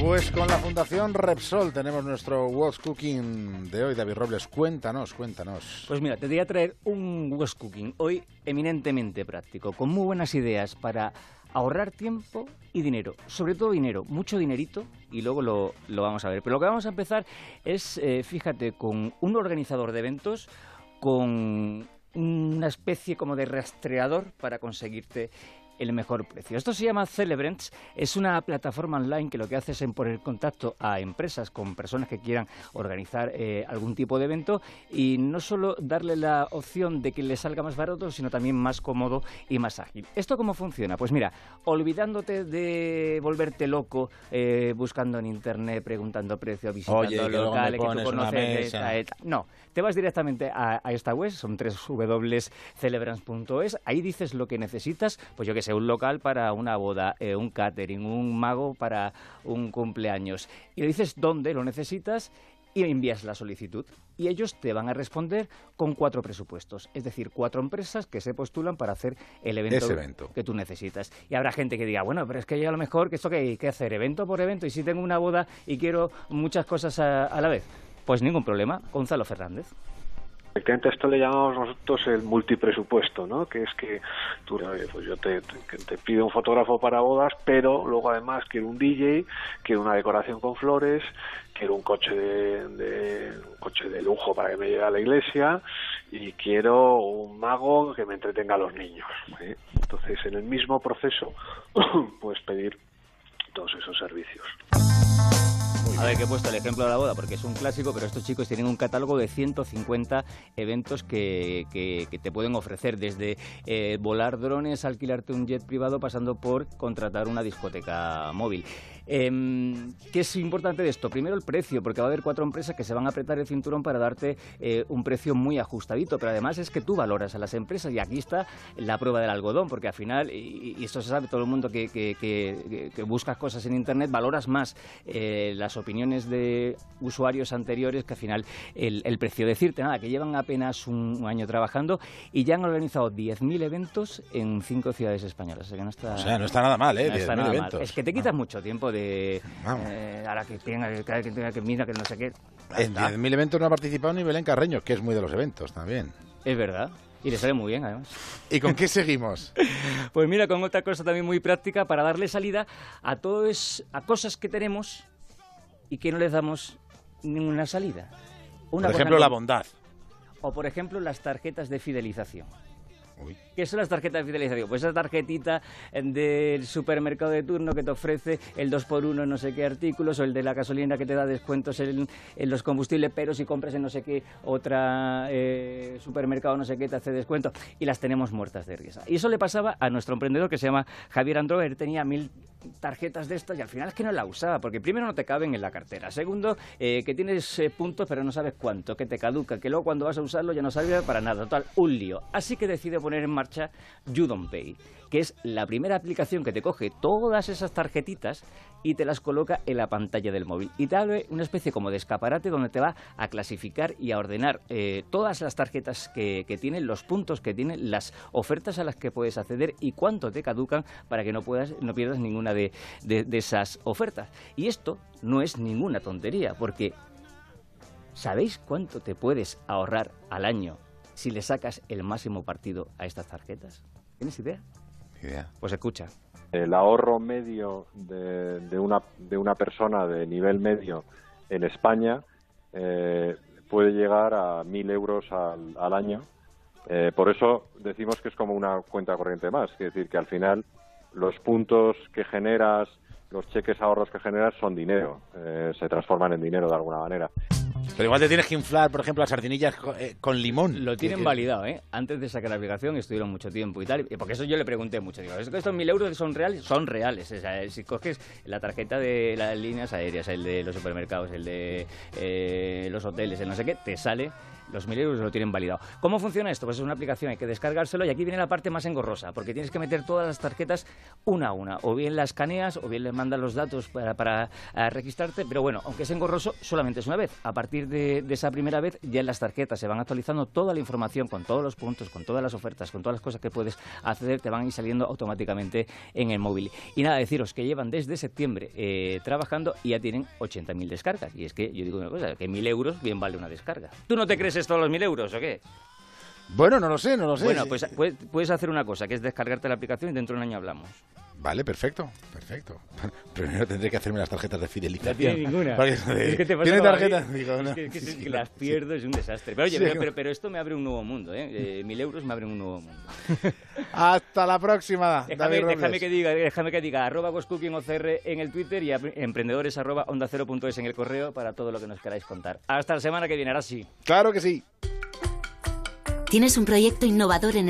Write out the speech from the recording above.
Seguimos con la Fundación Repsol. Tenemos nuestro What's Cooking de hoy. David Robles, cuéntanos, cuéntanos. Pues mira, te voy a traer un What's Cooking hoy eminentemente práctico, con muy buenas ideas para ahorrar tiempo y dinero, sobre todo dinero, mucho dinerito y luego lo, vamos a ver. Pero lo que vamos a empezar es, eh, fíjate, con un organizador de eventos, con una especie como de rastreador para conseguirte el mejor precio. Esto se llama Celebrants, es una plataforma online que lo que hace es poner contacto a empresas con personas que quieran organizar eh, algún tipo de evento y no solo darle la opción de que le salga más barato, sino también más cómodo y más ágil. ¿Esto cómo funciona? Pues mira, olvidándote de volverte loco eh, buscando en internet, preguntando precios, visitando locales que tú conoces. no, te vas directamente a, esta web, son tres www.celebrants.es, ahí dices lo que necesitas, pues yo que sé, un local para una boda, eh, un catering, un mago para un cumpleaños. Y le dices dónde lo necesitas y envías la solicitud. Y ellos te van a responder con cuatro presupuestos. Es decir, cuatro empresas que se postulan para hacer el evento, que tú necesitas. Y habrá gente que diga, bueno, pero es que yo a lo mejor que esto que hay que hacer evento por evento y si tengo una boda y quiero muchas cosas a la vez. Pues ningún problema, Gonzalo Fernández. Efectivamente, esto le llamamos nosotros el multipresupuesto, ¿no? Que es que tú, pues yo te, te, pido un fotógrafo para bodas, pero luego además quiero un DJ, quiero una decoración con flores, quiero un coche de, un coche de lujo para que me lleve a la iglesia y quiero un mago que me entretenga a los niños. Entonces, en el mismo proceso, puedes pedir todos esos servicios. A ver, que he puesto el ejemplo de la boda porque es un clásico, pero estos chicos tienen un catálogo de 150 eventos que, que, te pueden ofrecer, desde eh, volar drones, alquilarte un jet privado, pasando por contratar una discoteca móvil. Em, ¿Qué es importante de esto? Primero el precio, porque va a haber cuatro empresas que se van a apretar el cinturón para darte eh, un precio muy ajustadito, pero además es que tú valoras a las empresas y aquí está la prueba del algodón, porque al final, y, esto se sabe todo el mundo que, que, buscas cosas en Internet, valoras más eh, las opiniones de usuarios anteriores que al final el, precio. Decirte nada, que llevan apenas un, año trabajando y ya han organizado 10.000 eventos en cinco ciudades españolas. O sea, no está, o sea, no está nada mal, ¿eh? Es que te quitas mucho tiempo de eh, ahora que tenga que, tenga que mira que no sé qué. En 10.000 eventos no ha participado ni Belén Carreño, que es muy de los eventos también. Es verdad. Y le sale muy bien, además. ¿Y con qué seguimos? pues mira, con otra cosa también muy práctica para darle salida a todos a cosas que tenemos y que no les damos ninguna salida. por ejemplo, la bondad. O por ejemplo, las tarjetas de fidelización. ¿Qué son las tarjetas de fidelización? Pues esa tarjetita del supermercado de turno que te ofrece el 2x1 en no sé qué artículos o el de la gasolina que te da descuentos en, los combustibles, pero si compras en no sé qué otra eh, supermercado no sé qué te hace descuento y las tenemos muertas de risa. Y eso le pasaba a nuestro emprendedor que se llama Javier Androver, tenía mil tarjetas de estas y al final es que no la usaba, porque primero no te caben en la cartera, segundo eh, que tienes eh, puntos pero no sabes cuánto, que te caduca, que luego cuando vas a usarlo ya no sirve para nada, total, un lío. Así que decide poner en marcha Pay, que es la primera aplicación que te coge todas esas tarjetitas y te las coloca en la pantalla del móvil. Y te abre una especie como de escaparate donde te va a clasificar y a ordenar eh, todas las tarjetas que, tienen, los puntos que tienen, las ofertas a las que puedes acceder y cuánto te caducan para que no, puedas, no pierdas ninguna de, de esas ofertas. Y esto no es ninguna tontería, porque ¿sabéis cuánto te puedes ahorrar al año si le sacas el máximo partido a estas tarjetas? ¿Tienes idea? Idea. Pues escucha. El ahorro medio de, de, una, de una persona de nivel medio en España eh, puede llegar a mil euros al, al año. Eh, por eso decimos que es como una cuenta corriente más, es decir, que al final los puntos que generas, los cheques ahorros que generas son dinero, eh, se transforman en dinero de alguna manera. Pero igual te tienes que inflar, por ejemplo, las sardinillas eh, con, limón. Lo tienen validado, ¿eh? Antes de sacar la aplicación estuvieron mucho tiempo y tal. Porque eso yo le pregunté mucho. Digo, ¿estos mil euros son reales? Son reales. O sea, si coges la tarjeta de las líneas aéreas, el de los supermercados, el de eh, los hoteles, el no sé qué, te sale los 1.000 euros lo tienen validado. ¿Cómo funciona esto? Pues es una aplicación, hay que descargárselo y aquí viene la parte más engorrosa, porque tienes que meter todas las tarjetas una a una, o bien las escaneas o bien le mandas los datos para, para eh, registrarte, pero bueno, aunque es engorroso, solamente es una vez. A partir de, de esa primera vez ya en las tarjetas se van actualizando toda la información con todos los puntos, con todas las ofertas, con todas las cosas que puedes acceder, te van a ir saliendo automáticamente en el móvil. Y nada, deciros que llevan desde septiembre eh, trabajando y ya tienen 80.000 descargas. Y es que yo digo una cosa, que 1.000 euros bien vale una descarga. ¿Tú no te crees esto los 1.000 euros o qué? Bueno, no lo sé, no lo sé. Bueno, pues puedes, puedes hacer una cosa, que es descargarte la aplicación y dentro de un año hablamos. Vale, perfecto, perfecto. Primero tendré que hacerme las tarjetas de No fidelización. tiene ninguna. Porque, Es que te pasa ¿Tiene tarjeta? Digo, Es no. que, es que- Sí, es que sí, las sí. pierdo, es un desastre. Pero oye, Sí, pero, como- pero, pero esto me abre un nuevo mundo, ¿eh? Eh, Mil euros me abren un nuevo mundo. Hasta la próxima, Déjame, David Robles. déjame que diga, déjame que diga, arroba OCR en el Twitter y emprendedores arroba onda cero punto es en el correo para todo lo que nos queráis contar. Hasta la semana que viene, ahora sí. Claro que sí. ¿Tienes un proyecto innovador en